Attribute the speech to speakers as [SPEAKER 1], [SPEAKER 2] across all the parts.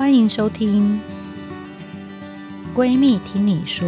[SPEAKER 1] 欢迎收听《闺蜜听你说》。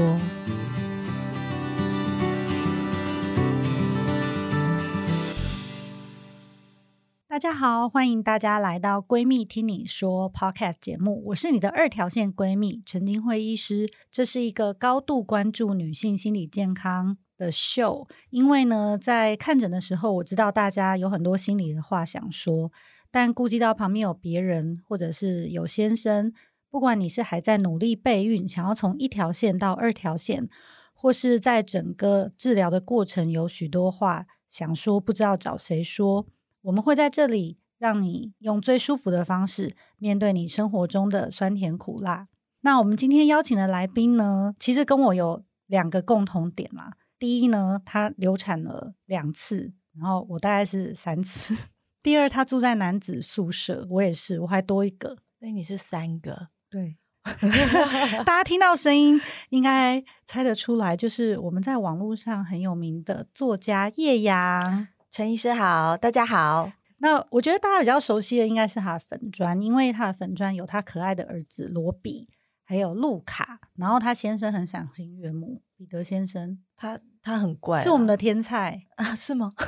[SPEAKER 1] 大家好，欢迎大家来到《闺蜜听你说》Podcast 节目。我是你的二条线闺蜜陈菁徽医师。这是一个高度关注女性心理健康的秀。因为呢，在看诊的时候，我知道大家有很多心里的话想说。但顾及到旁边有别人，或者是有先生，不管你是还在努力备孕，想要从一条线到二条线，或是在整个治疗的过程有许多话想说，不知道找谁说，我们会在这里让你用最舒服的方式面对你生活中的酸甜苦辣。那我们今天邀请的来宾呢，其实跟我有两个共同点嘛。第一呢，他流产了两次，然后我大概是三次。第二，他住在男子宿舍，我也是，我还多一个，
[SPEAKER 2] 所以你是三个。
[SPEAKER 1] 对，大家听到声音应该猜得出来，就是我们在网络上很有名的作家叶阳。
[SPEAKER 2] 陈医师好，大家好。
[SPEAKER 1] 那我觉得大家比较熟悉的应该是他的粉砖，因为他的粉砖有他可爱的儿子罗比，还有路卡，然后他先生很赏心悦目，彼得先生，
[SPEAKER 2] 他他很怪，
[SPEAKER 1] 是我们的天菜
[SPEAKER 2] 啊？是吗？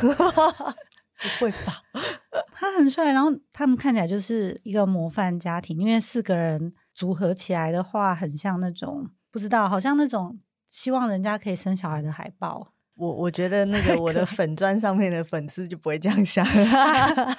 [SPEAKER 2] 不会吧？
[SPEAKER 1] 他很帅，然后他们看起来就是一个模范家庭，因为四个人组合起来的话，很像那种不知道，好像那种希望人家可以生小孩的海报。
[SPEAKER 2] 我我觉得那个我的粉砖上面的粉丝就不会这样想。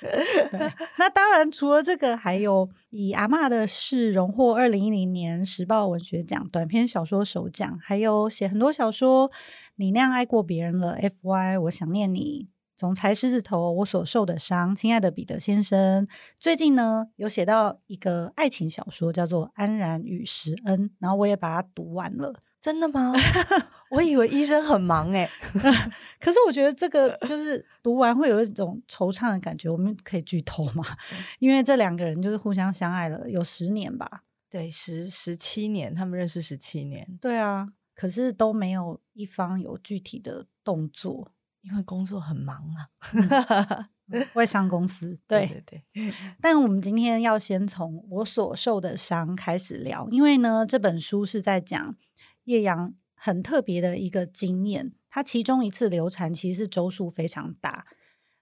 [SPEAKER 1] 对，那当然除了这个，还有以阿嬷的事荣获二零一零年时报文学奖短篇小说首奖，还有写很多小说，你那样爱过别人了，FY 我想念你。总裁狮子头，我所受的伤，亲爱的彼得先生，最近呢有写到一个爱情小说，叫做《安然与石恩》，然后我也把它读完了。
[SPEAKER 2] 真的吗？我以为医生很忙哎，
[SPEAKER 1] 可是我觉得这个就是读完会有一种惆怅的感觉。我们可以剧透吗？因为这两个人就是互相相爱了有十年吧？
[SPEAKER 2] 对，十十七年，他们认识十七年。
[SPEAKER 1] 对啊，可是都没有一方有具体的动作。
[SPEAKER 2] 因为工作很忙啊，
[SPEAKER 1] 外商公司对，
[SPEAKER 2] 对对对。
[SPEAKER 1] 但我们今天要先从我所受的伤开始聊，因为呢，这本书是在讲叶阳很特别的一个经验。他其中一次流产其实是周数非常大。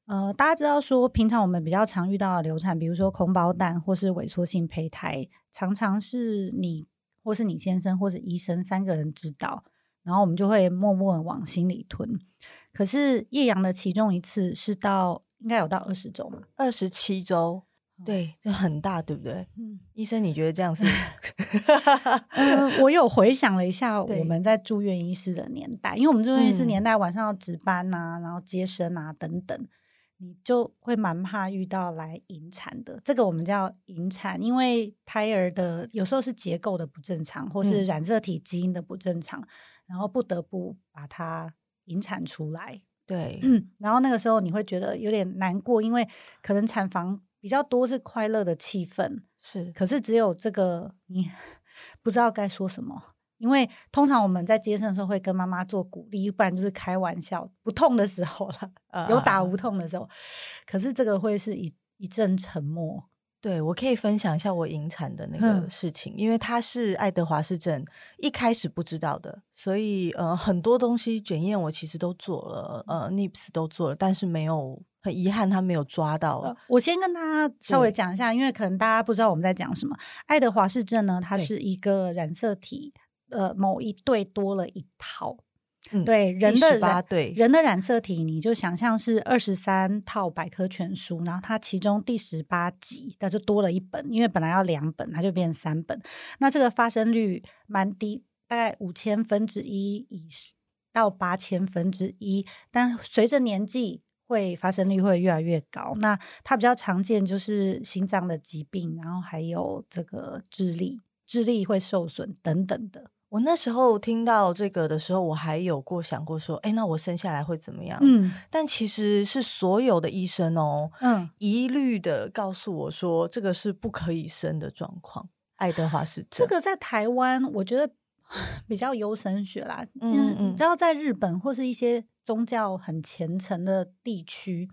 [SPEAKER 1] 呃，大家知道说，平常我们比较常遇到的流产，比如说空包蛋或是萎缩性胚胎，常常是你或是你先生或是医生三个人知道，然后我们就会默默的往心里吞。可是叶阳的其中一次是到应该有到二十周嘛？
[SPEAKER 2] 二十七周，对，这很大，对不对？嗯，医生，你觉得这样子？
[SPEAKER 1] 嗯，我有回想了一下我们在住院医师的年代，因为我们住院医师年代晚上要值班啊，然后接生啊等等，你就会蛮怕遇到来引产的。这个我们叫引产，因为胎儿的有时候是结构的不正常，或是染色体基因的不正常，嗯，然后不得不把它。引产出来，
[SPEAKER 2] 对，
[SPEAKER 1] 然后那个时候你会觉得有点难过，因为可能产房比较多是快乐的气氛，
[SPEAKER 2] 是，
[SPEAKER 1] 可是只有这个你 不知道该说什么，因为通常我们在接生的时候会跟妈妈做鼓励，不然就是开玩笑，不痛的时候了，呃、有打无痛的时候，可是这个会是一一阵沉默。
[SPEAKER 2] 对，我可以分享一下我引产的那个事情，嗯、因为他是爱德华氏症，一开始不知道的，所以呃很多东西检验我其实都做了，呃 NIPS 都做了，但是没有，很遗憾他没有抓到。呃、
[SPEAKER 1] 我先跟大家稍微讲一下，因为可能大家不知道我们在讲什么。爱德华氏症呢，它是一个染色体呃某一对多了一套。嗯、对人的染对人的染色体，你就想象是二十三套百科全书，然后它其中第十八集，它就多了一本，因为本来要两本，它就变成三本。那这个发生率蛮低，大概五千分之一以到八千分之一，但随着年纪会发生率会越来越高。那它比较常见就是心脏的疾病，然后还有这个智力，智力会受损等等的。
[SPEAKER 2] 我那时候听到这个的时候，我还有过想过说，哎，那我生下来会怎么样？
[SPEAKER 1] 嗯，
[SPEAKER 2] 但其实是所有的医生哦，嗯，一律的告诉我说，这个是不可以生的状况。爱德华氏症，
[SPEAKER 1] 这个在台湾我觉得比较优生学啦，嗯嗯，嗯，你知道在日本或是一些宗教很虔诚的地区，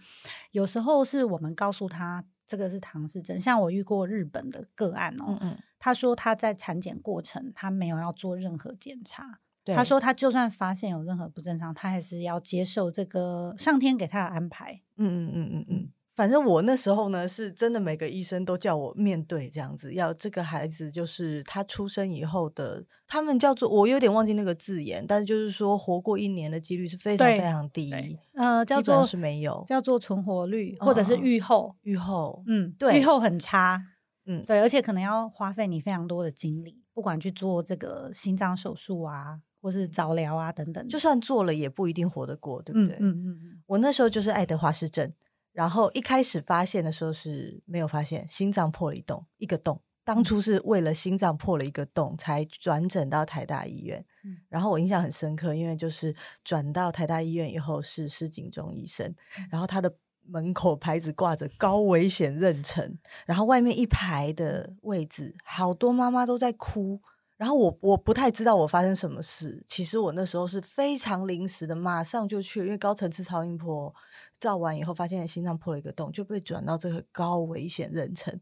[SPEAKER 1] 有时候是我们告诉他这个是唐氏症。像我遇过日本的个案哦，嗯嗯他说他在产检过程他没有要做任何检查，对他说他就算发现有任何不正常，他还是要接受这个上天给他的安排。
[SPEAKER 2] 嗯嗯嗯嗯嗯。反正我那时候呢，是真的每个医生都叫我面对这样子，要这个孩子就是他出生以后的，他们叫做我有点忘记那个字眼，但是就是说活过一年的几率是非常非常低，
[SPEAKER 1] 呃，叫做
[SPEAKER 2] 是没有，
[SPEAKER 1] 叫做存活率或者是预后，
[SPEAKER 2] 预后，
[SPEAKER 1] 嗯，对，预后很差，嗯，对，而且可能要花费你非常多的精力，不管去做这个心脏手术啊，或是早疗啊等等，
[SPEAKER 2] 就算做了也不一定活得过，对不对？嗯嗯嗯，我那时候就是爱德华氏症。然后一开始发现的时候是没有发现心脏破了一洞，一个洞。当初是为了心脏破了一个洞才转诊到台大医院。嗯、然后我印象很深刻，因为就是转到台大医院以后是施景中医生，嗯、然后他的门口牌子挂着高危险妊娠，然后外面一排的位置好多妈妈都在哭。然后我我不太知道我发生什么事，其实我那时候是非常临时的，马上就去，因为高层次超音波照完以后，发现心脏破了一个洞，就被转到这个高危险妊娠。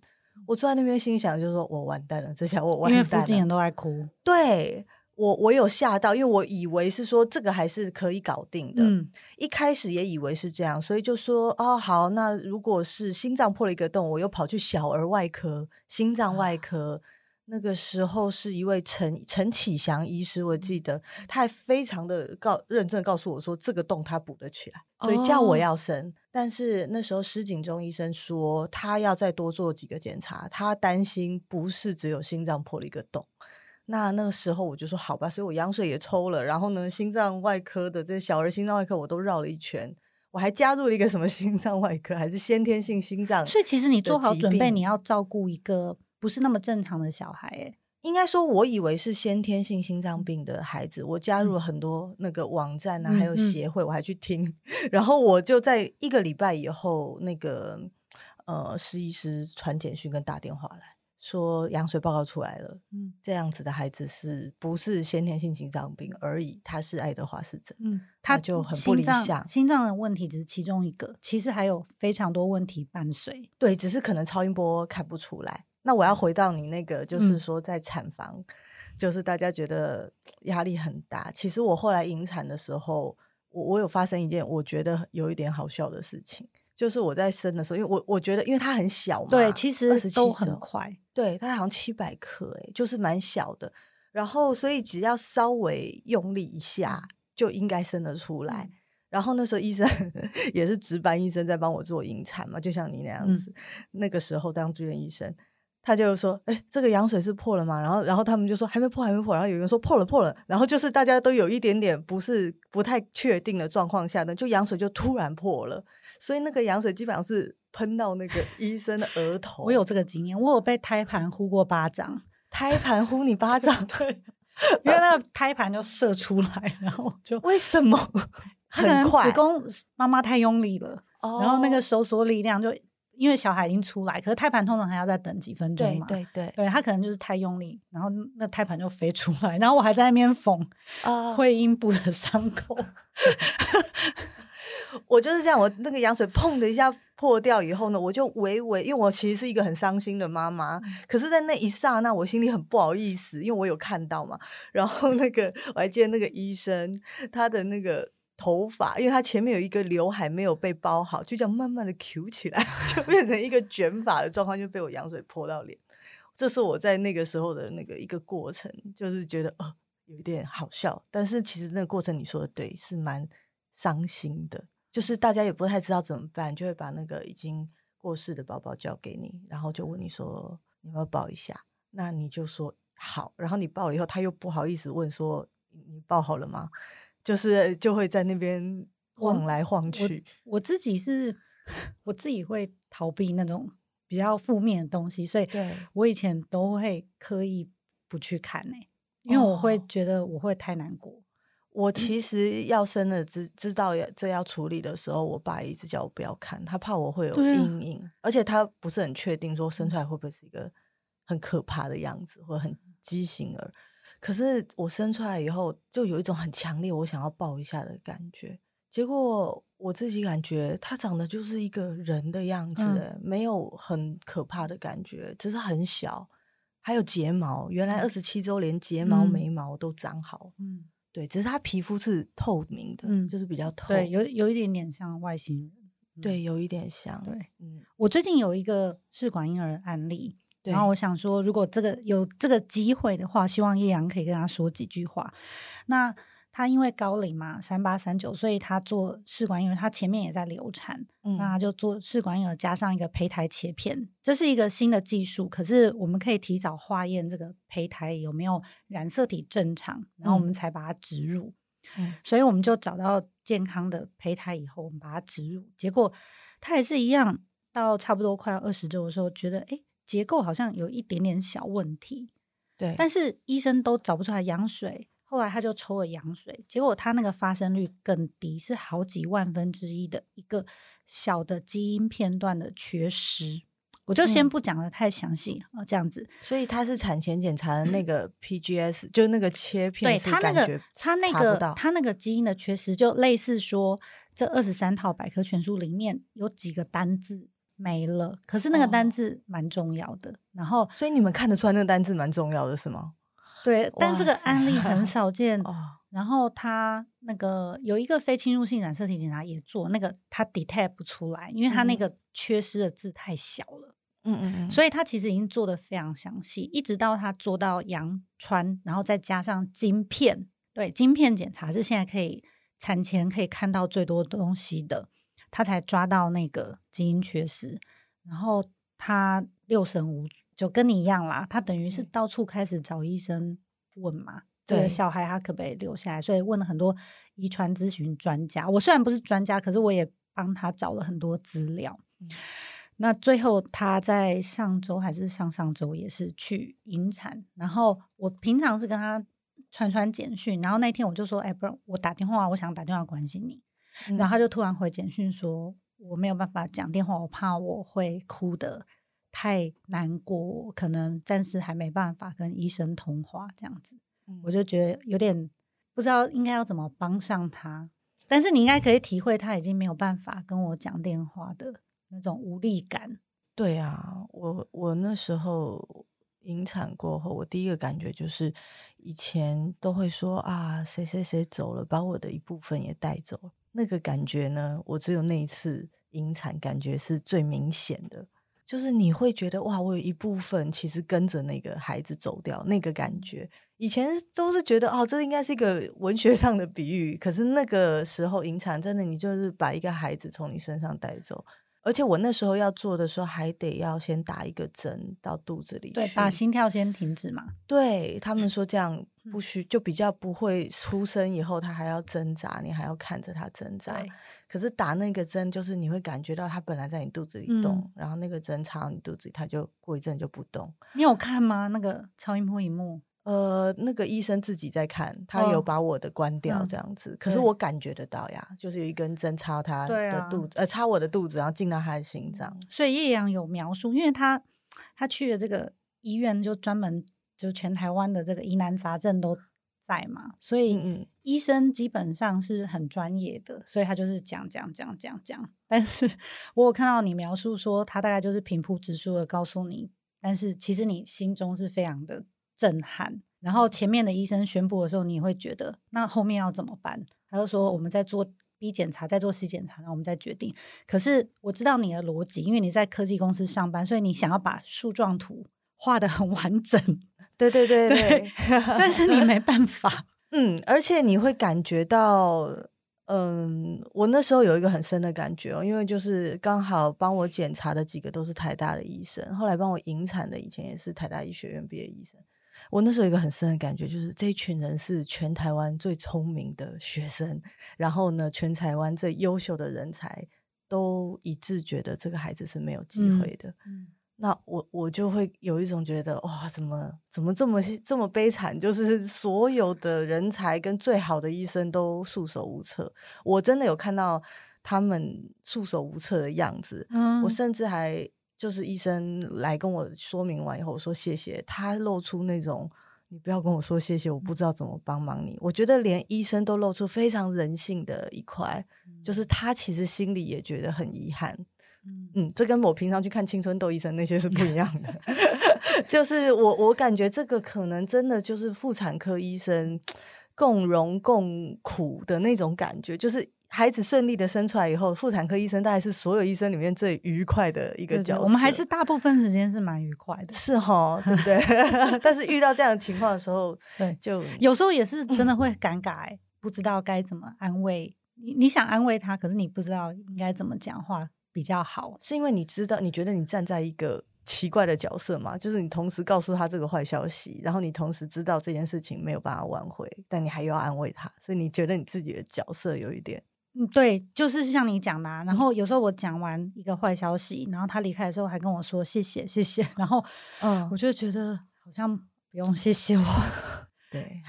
[SPEAKER 2] 我坐在那边心想，就是说我完蛋了，这下我完蛋了，
[SPEAKER 1] 因为附近人都在哭。
[SPEAKER 2] 对，我我有吓到，因为我以为是说这个还是可以搞定的，嗯，一开始也以为是这样，所以就说哦好，那如果是心脏破了一个洞，我又跑去小儿外科、心脏外科。啊那个时候是一位陈陈启祥医师，我记得他还非常的告认真告诉我说，这个洞他补得起来，所以叫我要生。哦、但是那时候施景中医生说他要再多做几个检查，他担心不是只有心脏破了一个洞。那那个时候我就说好吧，所以我羊水也抽了，然后呢，心脏外科的这小儿心脏外科我都绕了一圈，我还加入了一个什么 心脏外科，还是先天性心脏。
[SPEAKER 1] 所以其实你做好准备，你要照顾一个。不是那么正常的小孩诶，
[SPEAKER 2] 应该说，我以为是先天性心脏病的孩子。我加入了很多那个网站啊，嗯、还有协会，我还去听。嗯、然后我就在一个礼拜以后，那个呃，施医师传简讯跟打电话来说，羊水报告出来了，嗯，这样子的孩子是不是先天性心脏病而已？他是爱德华氏症，嗯，他就很不理想。
[SPEAKER 1] 心脏的问题只是其中一个，其实还有非常多问题伴随。
[SPEAKER 2] 对，只是可能超音波看不出来。那我要回到你那个，就是说在产房，嗯、就是大家觉得压力很大。其实我后来引产的时候，我我有发生一件我觉得有一点好笑的事情，就是我在生的时候，因为我我觉得因为它很小嘛，
[SPEAKER 1] 对，其实都很快，
[SPEAKER 2] 对，它好像七百克，哎，就是蛮小的。然后所以只要稍微用力一下，就应该生得出来。嗯、然后那时候医生 也是值班医生在帮我做引产嘛，就像你那样子。嗯、那个时候当住院医生。他就说：“哎、欸，这个羊水是破了吗？”然后，然后他们就说：“还没破，还没破。”然后有人说：“破了，破了。”然后就是大家都有一点点不是不太确定的状况下呢，就羊水就突然破了。所以那个羊水基本上是喷到那个 医生的额头。
[SPEAKER 1] 我有这个经验，我有被胎盘呼过巴掌。
[SPEAKER 2] 胎盘呼你巴掌？
[SPEAKER 1] 对，因为那个胎盘就射出来，然后就
[SPEAKER 2] 为什么？很快，
[SPEAKER 1] 子宫妈妈太用力了，哦、然后那个收缩力量就。因为小孩已经出来，可是胎盘通常还要再等几分钟嘛。
[SPEAKER 2] 对对对，
[SPEAKER 1] 对他可能就是太用力，然后那胎盘就飞出来，然后我还在那边缝啊会阴部的伤口。
[SPEAKER 2] 我就是这样，我那个羊水砰的一下破掉以后呢，我就微微，因为我其实是一个很伤心的妈妈，嗯、可是，在那一刹那，我心里很不好意思，因为我有看到嘛。然后那个我还记得那个医生，他的那个。头发，因为他前面有一个刘海没有被包好，就这样慢慢的 Q 起来，就变成一个卷发的状况，就被我羊水泼到脸。这是我在那个时候的那个一个过程，就是觉得呃有一点好笑，但是其实那个过程你说的对，是蛮伤心的。就是大家也不太知道怎么办，就会把那个已经过世的宝宝交给你，然后就问你说你要不要抱一下，那你就说好，然后你抱了以后，他又不好意思问说你抱好了吗？就是就会在那边晃来晃去。
[SPEAKER 1] 我，我自己是，我自己会逃避那种比较负面的东西，所以我以前都会刻意不去看呢、欸，因为我会觉得我会太难过。哦、
[SPEAKER 2] 我其实要生了知知道要这要处理的时候，我爸一直叫我不要看，他怕我会有阴影，啊、而且他不是很确定说生出来会不会是一个很可怕的样子，或者很畸形儿。可是我生出来以后，就有一种很强烈我想要抱一下的感觉。结果我自己感觉他长得就是一个人的样子，嗯，没有很可怕的感觉，只是很小，还有睫毛，原来二十。七周连睫毛、眉毛都长好，嗯，对，只是他皮肤是透明的，嗯，就是比较透，
[SPEAKER 1] 对，有。有一点点像外星人，
[SPEAKER 2] 嗯，对，有一点像，
[SPEAKER 1] 对，嗯，我最近有一个试管婴儿的案例。然后我想说，如果这个有这个机会的话，希望叶阳可以跟他说几句话。那他因为高龄嘛，三八三九，所以他做试管婴儿，他前面也在流产，嗯、那他就做试管婴儿加上一个胚胎切片，这是一个新的技术。可是我们可以提早化验这个胚胎有没有染色体正常，然后我们才把它植入。嗯、所以我们就找到健康的胚胎以后，我们把它植入，结果他也是一样，到差不多快要二十周的时候，觉得哎。诶结构好像有一点点小问题，
[SPEAKER 2] 对，
[SPEAKER 1] 但是医生都找不出来羊水，后来他就抽了羊水，结果他那个发生率更低，是好几万分之一的一个小的基因片段的缺失，我就先不讲得太详细啊、嗯，这样子。
[SPEAKER 2] 所以他是产前检查的那个 PGS，、嗯、就那个切片，
[SPEAKER 1] 对他那个他那个他那个基因的缺失，就类似说这二十三套百科全书里面有几个单字。没了，可是那个单字蛮重要的。哦、然后，
[SPEAKER 2] 所以你们看得出来那个单字蛮重要的，是吗？
[SPEAKER 1] 对，但这个案例很少见。然后他那个有一个非侵入性染色体检查也做，那个他 detect 不出来，因为他那个缺失的字太小了。嗯嗯嗯。所以他其实已经做得非常详细，一直到他做到羊穿，然后再加上晶片。对，晶片检查是现在可以产前可以看到最多东西的。他才抓到那个基因缺失，然后他六神无主，就跟你一样啦。他等于是到处开始找医生问嘛，这个小孩他可不可以留下来？所以问了很多遗传咨询专家。我虽然不是专家，可是我也帮他找了很多资料。嗯、那最后他在上周还是上上周也是去引产，然后我平常是跟他传传简讯，然后那天我就说：“哎，不然我打电话，我想打电话关心你。”然后他就突然回简讯说：“我没有办法讲电话，我怕我会哭得太难过，可能暂时还没办法跟医生通话这样子。嗯”我就觉得有点不知道应该要怎么帮上他。但是你应该可以体会他已经没有办法跟我讲电话的那种无力感。
[SPEAKER 2] 对啊，我我那时候引产过后，我第一个感觉就是以前都会说啊，谁谁谁走了，把我的一部分也带走了。那个感觉呢，我只有那一次引产，感觉是最明显的，就是你会觉得哇，我有一部分其实跟着那个孩子走掉，那个感觉。以前都是觉得哦，这应该是一个文学上的比喻，可是那个时候引产，真的你就是把一个孩子从你身上带走。而且我那时候要做的时候，还得要先打一个针到肚子里去，
[SPEAKER 1] 对，把心跳先停止嘛。
[SPEAKER 2] 对，他们说这样不需就比较不会出生以后他还要挣扎，你还要看着他挣扎。可是打那个针，就是你会感觉到他本来在你肚子里动，嗯、然后那个针插到你肚子里，他就过一阵就不动。
[SPEAKER 1] 你有看吗？那个超音波荧幕？
[SPEAKER 2] 呃，那个医生自己在看，他有把我的关掉这样子，哦嗯、可是我感觉得到呀，就是有一根针插他的肚子，啊、呃，插我的肚子，然后进到他的心脏。
[SPEAKER 1] 所以叶阳有描述，因为他他去了这个医院，就专门就全台湾的这个疑难杂症都在嘛，所以医生基本上是很专业的，所以他就是讲讲讲讲讲。但是我有看到你描述说，他大概就是平铺直叙的告诉你，但是其实你心中是非常的。震撼。然后前面的医生宣布的时候，你会觉得那后面要怎么办？他就说我们在做 B 检查，在做 C 检查，然后我们再决定。可是我知道你的逻辑，因为你在科技公司上班，所以你想要把树状图画的很完整。
[SPEAKER 2] 对对对 对，对
[SPEAKER 1] 但是你没办法。
[SPEAKER 2] 嗯，而且你会感觉到，嗯，我那时候有一个很深的感觉哦，因为就是刚好帮我检查的几个都是台大的医生，后来帮我引产的以前也是台大医学院毕业医生。我那时候有一个很深的感觉，就是这一群人是全台湾最聪明的学生，然后呢，全台湾最优秀的人才都一致觉得这个孩子是没有机会的。嗯，那我我就会有一种觉得，哇，怎么怎么这么这么悲惨？就是所有的人才跟最好的医生都束手无策。我真的有看到他们束手无策的样子。嗯，我甚至还。就是医生来跟我说明完以后，我说谢谢。他露出那种你不要跟我说谢谢，我不知道怎么帮忙你。我觉得连医生都露出非常人性的一块，嗯、就是他其实心里也觉得很遗憾。嗯嗯，这跟我平常去看青春痘医生那些是不一样的。就是我我感觉这个可能真的就是妇产科医生共荣共苦的那种感觉，就是。孩子顺利的生出来以后，妇产科医生大概是所有医生里面最愉快的一个角色。
[SPEAKER 1] 我们还是大部分时间是蛮愉快的，
[SPEAKER 2] 是哈，对不对？但是遇到这样的情况的时候，对，就
[SPEAKER 1] 有时候也是真的会尴尬，嗯、不知道该怎么安慰你。你想安慰他，可是你不知道应该怎么讲话比较好，
[SPEAKER 2] 是因为你知道，你觉得你站在一个奇怪的角色嘛？就是你同时告诉他这个坏消息，然后你同时知道这件事情没有办法挽回，但你还要安慰他，所以你觉得你自己的角色有一点。
[SPEAKER 1] 嗯，对，就是像你讲的啊，然后有时候我讲完一个坏消息，然后他离开的时候还跟我说谢谢谢谢，然后嗯，我就觉得好像不用谢谢我。
[SPEAKER 2] 对，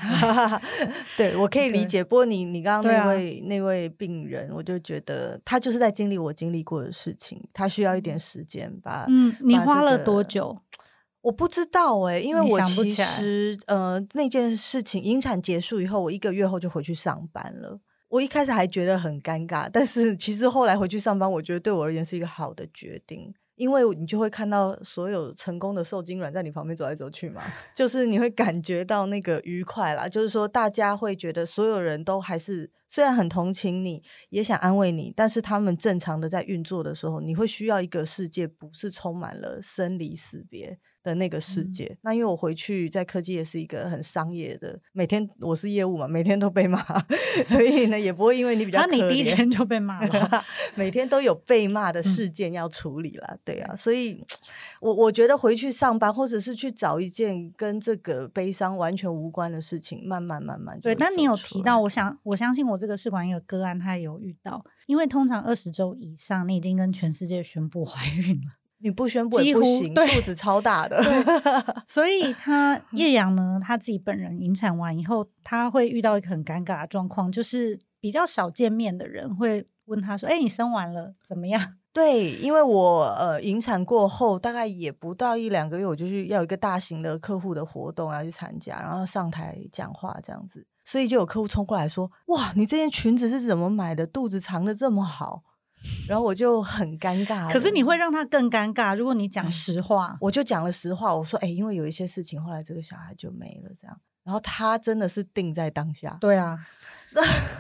[SPEAKER 2] 对我可以理解。不过你你刚刚那位、啊、那位病人，我就觉得他就是在经历我经历过的事情，他需要一点时间吧。
[SPEAKER 1] 嗯，你花了多久？
[SPEAKER 2] 我不知道哎、欸，因为我其实呃那件事情引产结束以后，我一个月后就回去上班了。我一开始还觉得很尴尬，但是其实后来回去上班，我觉得对我而言是一个好的决定，因为你就会看到所有成功的受精卵在你旁边走来走去嘛，就是你会感觉到那个愉快啦，就是说大家会觉得所有人都还是虽然很同情你，也想安慰你，但是他们正常的在运作的时候，你会需要一个世界不是充满了生离死别。的那个世界，嗯、那因为我回去在科技也是一个很商业的，每天我是业务嘛，每天都被骂，所以呢也不会因为你比较可怜，
[SPEAKER 1] 那你第一天就被骂了，
[SPEAKER 2] 每天都有被骂的事件要处理了，嗯、对啊，所以我我觉得回去上班或者是去找一件跟这个悲伤完全无关的事情，慢慢慢慢
[SPEAKER 1] 对。但你有提到，我想我相信我这个试管婴儿个案，他也有遇到，因为通常二十周以上，你已经跟全世界宣布怀孕了。
[SPEAKER 2] 你不宣布也不行，肚子超大的，
[SPEAKER 1] 所以他叶阳呢，他自己本人引产完以后，他会遇到一个很尴尬的状况，就是比较少见面的人会问他说：“哎、欸，你生完了怎么样？”
[SPEAKER 2] 对，因为我呃引产过后，大概也不到一两个月，我就去要有一个大型的客户的活动要去参加，然后上台讲话这样子，所以就有客户冲过来说：“哇，你这件裙子是怎么买的？肚子藏的这么好。”然后我就很尴尬，
[SPEAKER 1] 可是你会让他更尴尬。如果你讲实话，
[SPEAKER 2] 我就讲了实话。我说：“哎，因为有一些事情，后来这个小孩就没了。”这样，然后他真的是定在当下。
[SPEAKER 1] 对啊，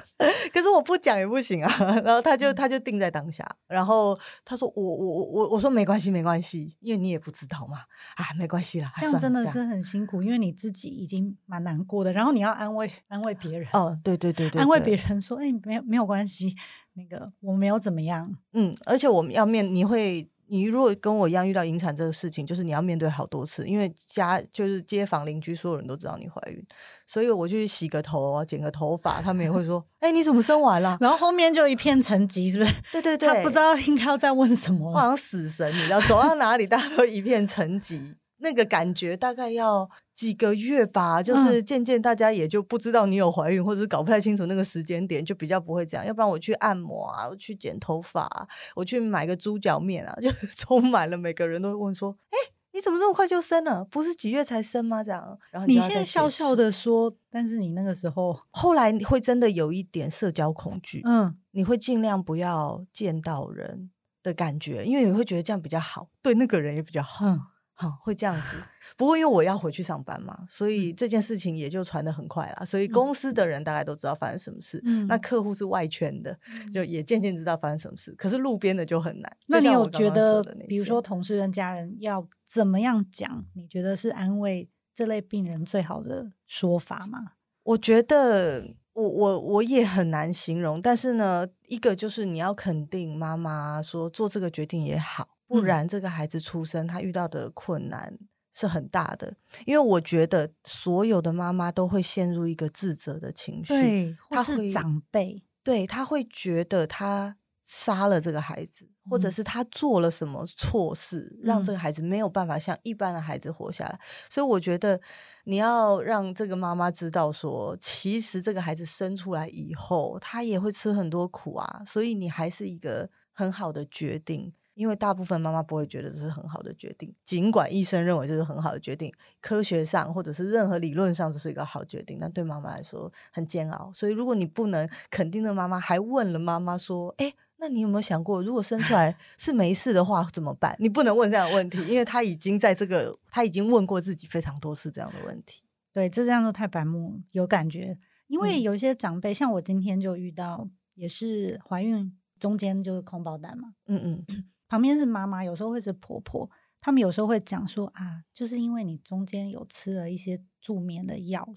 [SPEAKER 2] 我不讲也不行啊。然后他就他就定在当下。然后他说：“我我我我我说没关系没关系，因为你也不知道嘛。啊，没关系啦。”
[SPEAKER 1] 这样真的是很辛苦，因为你自己已经蛮难过的，然后你要安慰安慰别人。
[SPEAKER 2] 哦，对对对对，
[SPEAKER 1] 安慰别人说：“哎，没有没有关系。”那个我没有怎么样，
[SPEAKER 2] 嗯，而且我们要面，你会，你如果跟我一样遇到引产这个事情，就是你要面对好多次，因为家就是街坊邻居所有人都知道你怀孕，所以我去洗个头啊，剪个头发，他们也会说，哎、欸，你怎么生完了？
[SPEAKER 1] 然后后面就一片沉寂，是不是？
[SPEAKER 2] 对对对，
[SPEAKER 1] 他不知道应该要再问什么，
[SPEAKER 2] 好像死神，你知道，走到哪里大家都一片沉寂。那个感觉大概要几个月吧，就是渐渐大家也就不知道你有怀孕，嗯、或者是搞不太清楚那个时间点，就比较不会这样。要不然我去按摩啊，我去剪头发、啊，我去买个猪脚面啊，就充满了每个人都会问说：“哎、欸，你怎么这么快就生了？不是几月才生吗？”这样，然后你，
[SPEAKER 1] 现在笑笑的说，但是你那个时候
[SPEAKER 2] 后来你会真的有一点社交恐惧，嗯，你会尽量不要见到人的感觉，因为你会觉得这样比较好，对那个人也比较好。嗯好，会这样子。不过因为我要回去上班嘛，所以这件事情也就传得很快了。所以公司的人大概都知道发生什么事。嗯，那客户是外圈的，就也渐渐知道发生什么事。可是路边的就很难。
[SPEAKER 1] 那你有觉得，比如说同事跟家人要怎么样讲？你觉得是安慰这类病人最好的说法吗？
[SPEAKER 2] 我觉得我我我也很难形容。但是呢，一个就是你要肯定妈妈说做这个决定也好。不然，这个孩子出生，他遇到的困难是很大的。因为我觉得所有的妈妈都会陷入一个自责的情绪，
[SPEAKER 1] 对，他是长辈，
[SPEAKER 2] 对，他会觉得他杀了这个孩子，嗯、或者是他做了什么错事，让这个孩子没有办法像一般的孩子活下来。嗯、所以，我觉得你要让这个妈妈知道说，说其实这个孩子生出来以后，他也会吃很多苦啊。所以，你还是一个很好的决定。因为大部分妈妈不会觉得这是很好的决定，尽管医生认为这是很好的决定，科学上或者是任何理论上这是一个好决定，但对妈妈来说很煎熬。所以如果你不能肯定的妈妈，还问了妈妈说：“哎，那你有没有想过，如果生出来 是没事的话怎么办？”你不能问这样的问题，因为他已经在这个他已经问过自己非常多次这样的问题。
[SPEAKER 1] 对，这这样都太白目，有感觉。因为有一些长辈，嗯、像我今天就遇到，也是怀孕中间就是空包蛋嘛，
[SPEAKER 2] 嗯嗯，
[SPEAKER 1] 旁边是妈妈，有时候会是婆婆，他们有时候会讲说啊，就是因为你中间有吃了一些助眠的药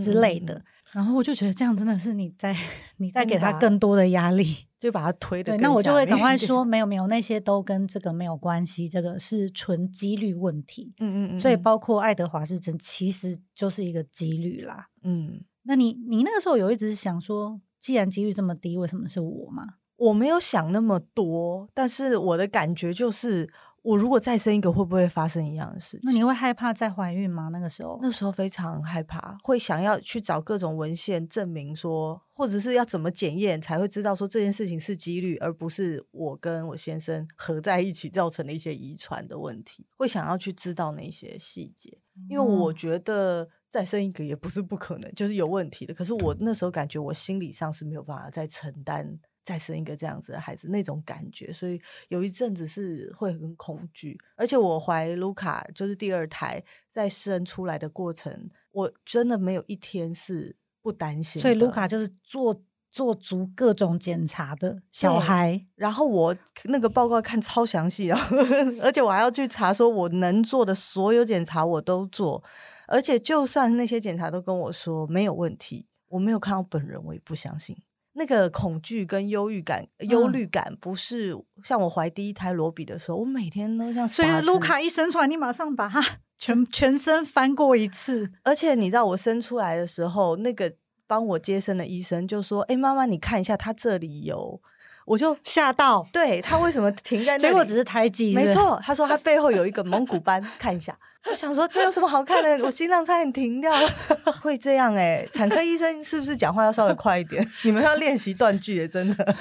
[SPEAKER 1] 之类的，嗯嗯嗯嗯，然后我就觉得这样真的是你在 你在给他更多的压力，
[SPEAKER 2] 就把他推 的。
[SPEAKER 1] 那我就会赶快说没有没有，那些都跟这个没有关系，这个是纯几率问题，
[SPEAKER 2] 嗯嗯嗯，
[SPEAKER 1] 所以包括爱德华是真其实就是一个几率啦，
[SPEAKER 2] 嗯。
[SPEAKER 1] 那你你那个时候有一直想说，既然几率这么低，为什么是我吗？
[SPEAKER 2] 我没有想那么多，但是我的感觉就是，我如果再生一个，会不会发生一样的事情？
[SPEAKER 1] 那你会害怕再怀孕吗？那个时候，
[SPEAKER 2] 那时候非常害怕，会想要去找各种文献证明说，或者是要怎么检验才会知道说这件事情是几率，而不是我跟我先生 合在一起造成的一些遗传的问题。会想要去知道那些细节，因为我觉得。再生一个也不是不可能，就是有问题的。可是我那时候感觉我心理上是没有办法再承担再生一个这样子的孩子那种感觉，所以有一阵子是会很恐惧。而且我怀卢卡就是第二胎，在生出来的过程，我真的没有一天是不担心。
[SPEAKER 1] 所以卢卡就是做。做足各种检查的小孩，
[SPEAKER 2] 然后我那个报告看超详细啊，而且我还要去查，说我能做的所有检查我都做，而且就算那些检查都跟我说没有问题，我没有看到本人，我也不相信。那个恐惧跟忧郁感、忧虑感，不是像我怀第一胎罗比的时候，我每天都像。
[SPEAKER 1] 所以卢卡一生出来，你马上把他 全全身翻过一次，
[SPEAKER 2] 而且你知道我生出来的时候那个。帮我接生的医生就说：“哎，妈妈，你看一下，他这里有。”我就
[SPEAKER 1] 吓到，
[SPEAKER 2] 对，他为什么停在那里？
[SPEAKER 1] 结果只是胎记，
[SPEAKER 2] 没错。他说他背后有一个蒙古斑，看一下。我想说这有什么好看的？我心脏差点停掉了。会这样哎？产科医生是不是讲话要稍微快一点？你们要练习断句，真的。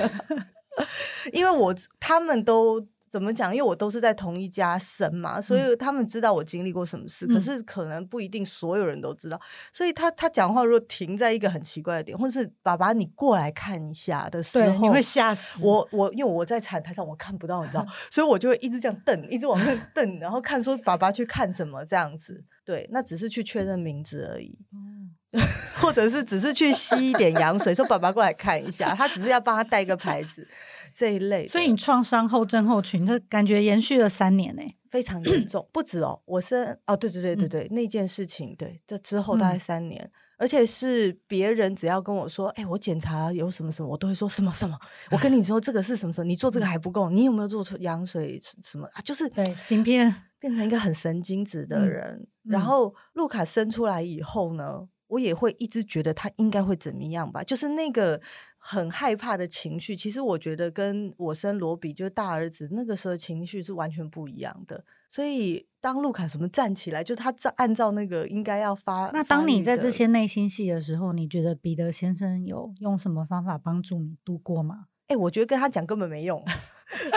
[SPEAKER 2] 因为我他们都。怎么讲？因为我都是在同一家生嘛，所以他们知道我经历过什么事。嗯、可是可能不一定所有人都知道。所以他他讲话如果停在一个很奇怪的点，或者是爸爸你过来看一下的时候，
[SPEAKER 1] 你会吓死
[SPEAKER 2] 我。我因为我在产台上我看不到，你知道，所以我就会一直这样瞪，一直往那瞪，然后看说爸爸去看什么这样子。对，那只是去确认名字而已，嗯、或者是只是去吸一点羊水，说爸爸过来看一下。他只是要帮他带个牌子。这一类，
[SPEAKER 1] 所以你创伤后症候群，这感觉延续了三年呢，
[SPEAKER 2] 非常严重。不止哦，我是哦，对对对对对，嗯、那件事情，对，这之后大概三年，嗯、而且是别人只要跟我说，哎，我检查有什么什么，我都会说什么什么。我跟你说这个是什么什么，你做这个还不够，你有没有做出羊水什么啊？就是
[SPEAKER 1] 对，晶片
[SPEAKER 2] 变成一个很神经质的人。嗯、然后路卡生出来以后呢，我也会一直觉得他应该会怎么样吧，就是那个很害怕的情绪。其实我觉得跟我生罗比就是大儿子那个时候情绪是完全不一样的。所以当路卡什么站起来，就他照按照那个应该要发。
[SPEAKER 1] 那当你在这些内心戏的时候，你觉得彼得先生有用什么方法帮助你度过吗？
[SPEAKER 2] 哎、欸，我觉得跟他讲根本没用。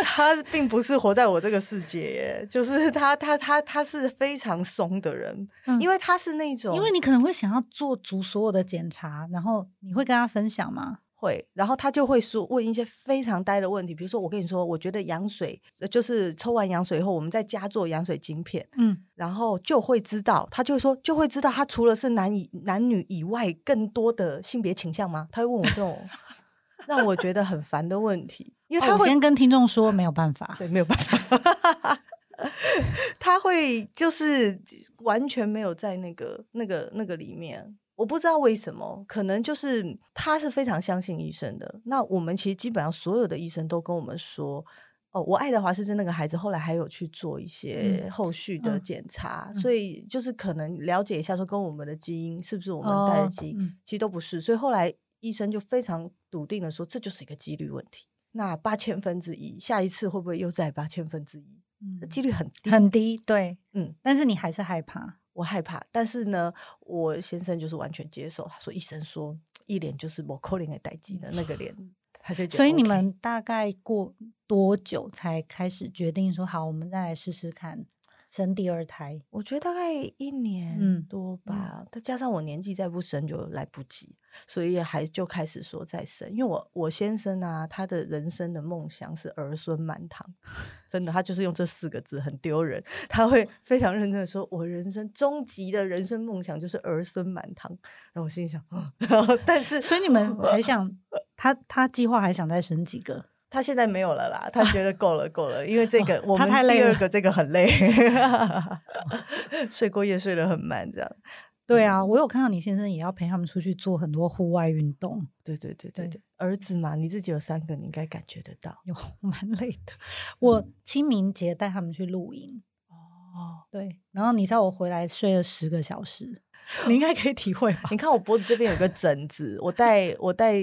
[SPEAKER 2] 他并不是活在我这个世界耶，就是他他他他是非常松的人，嗯、因为他是那种，
[SPEAKER 1] 因为你可能会想要做足所有的检查，然后你会跟他分享吗？
[SPEAKER 2] 会，然后他就会说问一些非常呆的问题，比如说我跟你说，我觉得羊水就是抽完羊水以后，我们在家做羊水晶片，
[SPEAKER 1] 嗯，
[SPEAKER 2] 然后就会知道，他就会说就会知道他除了是男以男女以外更多的性别倾向吗？他会问我这种 让我觉得很烦的问题。因为他会、
[SPEAKER 1] 哦、先跟听众说没有办法，
[SPEAKER 2] 对，没有办法，他会就是完全没有在那个那个那个里面，我不知道为什么，可能就是他是非常相信医生的。那我们其实基本上所有的医生都跟我们说，哦，我爱德华氏症那个孩子后来还有去做一些后续的检查，所以就是可能了解一下说跟我们的基因是不是我们带的基因，其实都不是。所以后来医生就非常笃定的说，这就是一个几率问题。那八千分之一，下一次会不会又在八千分之一？嗯，几率很低，
[SPEAKER 1] 很低。对，
[SPEAKER 2] 嗯，
[SPEAKER 1] 但是你还是害怕，
[SPEAKER 2] 我害怕。但是呢，我先生就是完全接受，他说医生说一脸就是我扣脸给代机的那个脸，他就觉得、
[SPEAKER 1] 所以你们大概过多久才开始决定说好，我们再来试试看？生第二胎，
[SPEAKER 2] 我觉得大概一年多吧。再、嗯、加上我年纪再不生就来不及，所以还就开始说再生。因为我我先生啊，他的人生的梦想是儿孙满堂，真的，他就是用这四个字，很丢人。他会非常认真的说，我人生终极的人生梦想就是儿孙满堂。然后我心里想，然后但是，
[SPEAKER 1] 所以你们还 想他他计划还想再生几个？
[SPEAKER 2] 他现在没有了啦，他觉得够了够了，因为这个我们第二个这个很累，睡过夜睡得很慢，这样。
[SPEAKER 1] 对啊，我有看到你先生也要陪他们出去做很多户外运动。
[SPEAKER 2] 对对对对对，儿子嘛，你自己有三个，你应该感觉得到，
[SPEAKER 1] 有蛮累的。我清明节带他们去露营，哦，对，然后你知道我回来睡了十个小时，你应该可以体会吧？
[SPEAKER 2] 你看我脖子这边有个疹子，我带我带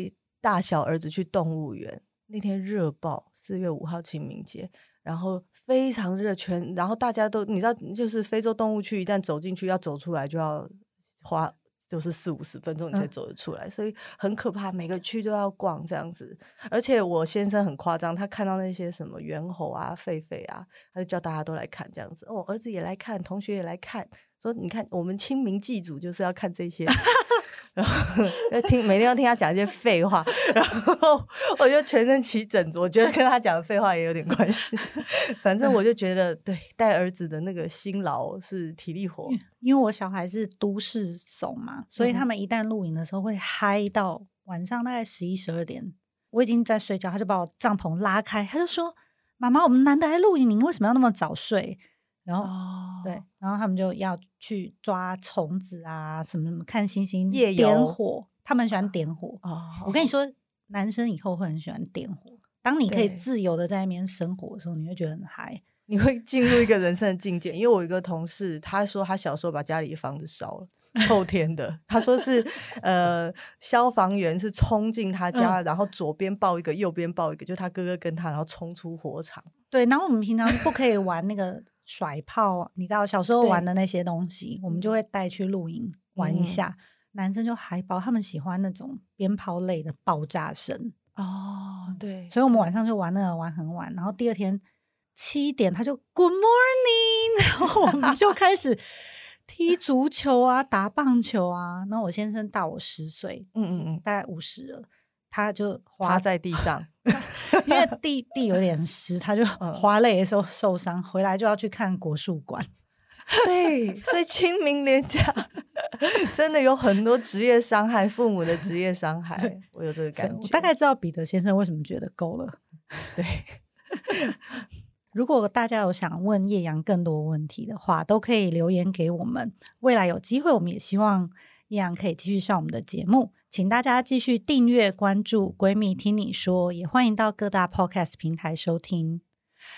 [SPEAKER 2] 大小儿子去动物园。那天热爆，四月五号清明节，然后非常热，全然后大家都你知道，就是非洲动物区，一旦走进去要走出来就要花，就是四五十分钟你才走得出来，嗯、所以很可怕，每个区都要逛这样子。而且我先生很夸张，他看到那些什么猿猴啊、狒狒啊，他就叫大家都来看这样子。哦，儿子也来看，同学也来看，说你看我们清明祭祖就是要看这些。然后要听，每天要听他讲一些废话，然后我就全身起疹子。我觉得跟他讲的废话也有点关系。反正我就觉得，对带儿子的那个辛劳是体力活。
[SPEAKER 1] 因为我小孩是都市怂嘛，所以他们一旦露营的时候会嗨到晚上大概十一十二点。我已经在睡觉，他就把我帐篷拉开，他就说：“妈妈，我们难得来露营，你为什么要那么早睡？”然后、哦、对，然后他们就要去抓虫子啊，什么什么看星星、夜游点火，他们喜欢点火。哦、我跟你说，男生以后会很喜欢点火。当你可以自由的在那边生活的时候，你会觉得很嗨，
[SPEAKER 2] 你会进入一个人生的境界。因为我有一个同事，他说他小时候把家里的房子烧了，后天的。他说是呃，消防员是冲进他家，嗯、然后左边抱一个，右边抱一个，就他哥哥跟他，然后冲出火场。
[SPEAKER 1] 对，然后我们平常不可以玩那个。甩炮，你知道小时候玩的那些东西，我们就会带去露营玩一下。嗯、男生就海豹，他们喜欢那种鞭炮类的爆炸声。
[SPEAKER 2] 哦，对，
[SPEAKER 1] 所以我们晚上就玩那个玩很晚，然后第二天七点他就 Good morning，然后我们就开始踢足球啊，打棒球啊。然后我先生大我十岁，嗯嗯嗯，大概五十了。他就
[SPEAKER 2] 滑在地上，
[SPEAKER 1] 因为地地有点湿，他就滑累的时候受伤，回来就要去看国术馆。
[SPEAKER 2] 对，所以清明连假真的有很多职业伤害，父母的职业伤害，我有这个感觉。
[SPEAKER 1] 我大概知道彼得先生为什么觉得够了。
[SPEAKER 2] 对，
[SPEAKER 1] 如果大家有想问叶阳更多问题的话，都可以留言给我们。未来有机会，我们也希望叶阳可以继续上我们的节目。请大家继续订阅关注“闺蜜听你说”，也欢迎到各大 Podcast 平台收听，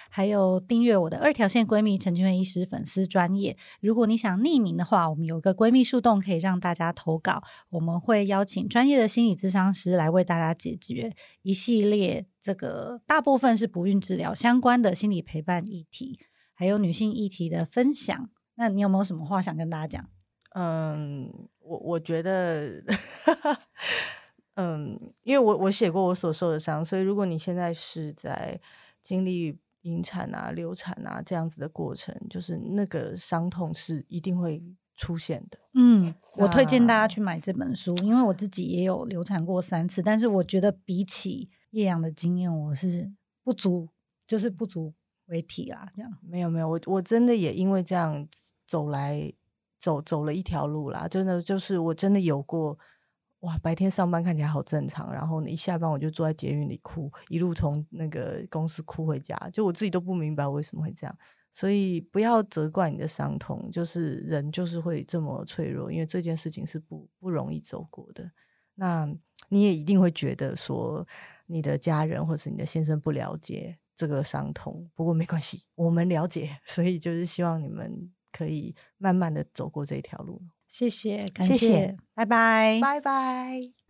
[SPEAKER 1] 还有订阅我的二条线闺蜜陈菁徽医师粉丝专业。如果你想匿名的话，我们有个闺蜜树洞可以让大家投稿，我们会邀请专业的心理咨商师来为大家解决一系列这个大部分是不孕治疗相关的心理陪伴议题，还有女性议题的分享。那你有没有什么话想跟大家讲？
[SPEAKER 2] 嗯。我我觉得，嗯，因为我我写过我所受的伤，所以如果你现在是在经历引产啊、流产啊这样子的过程，就是那个伤痛是一定会出现的。
[SPEAKER 1] 嗯，我推荐大家去买这本书，因为我自己也有流产过三次，但是我觉得比起叶阳的经验，我是不足，就是不足为提啦。这样
[SPEAKER 2] 没有没有，我我真的也因为这样走来。走走了一条路啦，真的就是我真的有过哇，白天上班看起来好正常，然后一下班我就坐在捷运里哭，一路从那个公司哭回家，就我自己都不明白为什么会这样，所以不要责怪你的伤痛，就是人就是会这么脆弱，因为这件事情是不不容易走过的。那你也一定会觉得说你的家人或是你的先生不了解这个伤痛，不过没关系，我们了解，所以就是希望你们。可以慢慢的走过这条路，
[SPEAKER 1] 谢谢，感谢，拜拜，
[SPEAKER 2] 拜拜。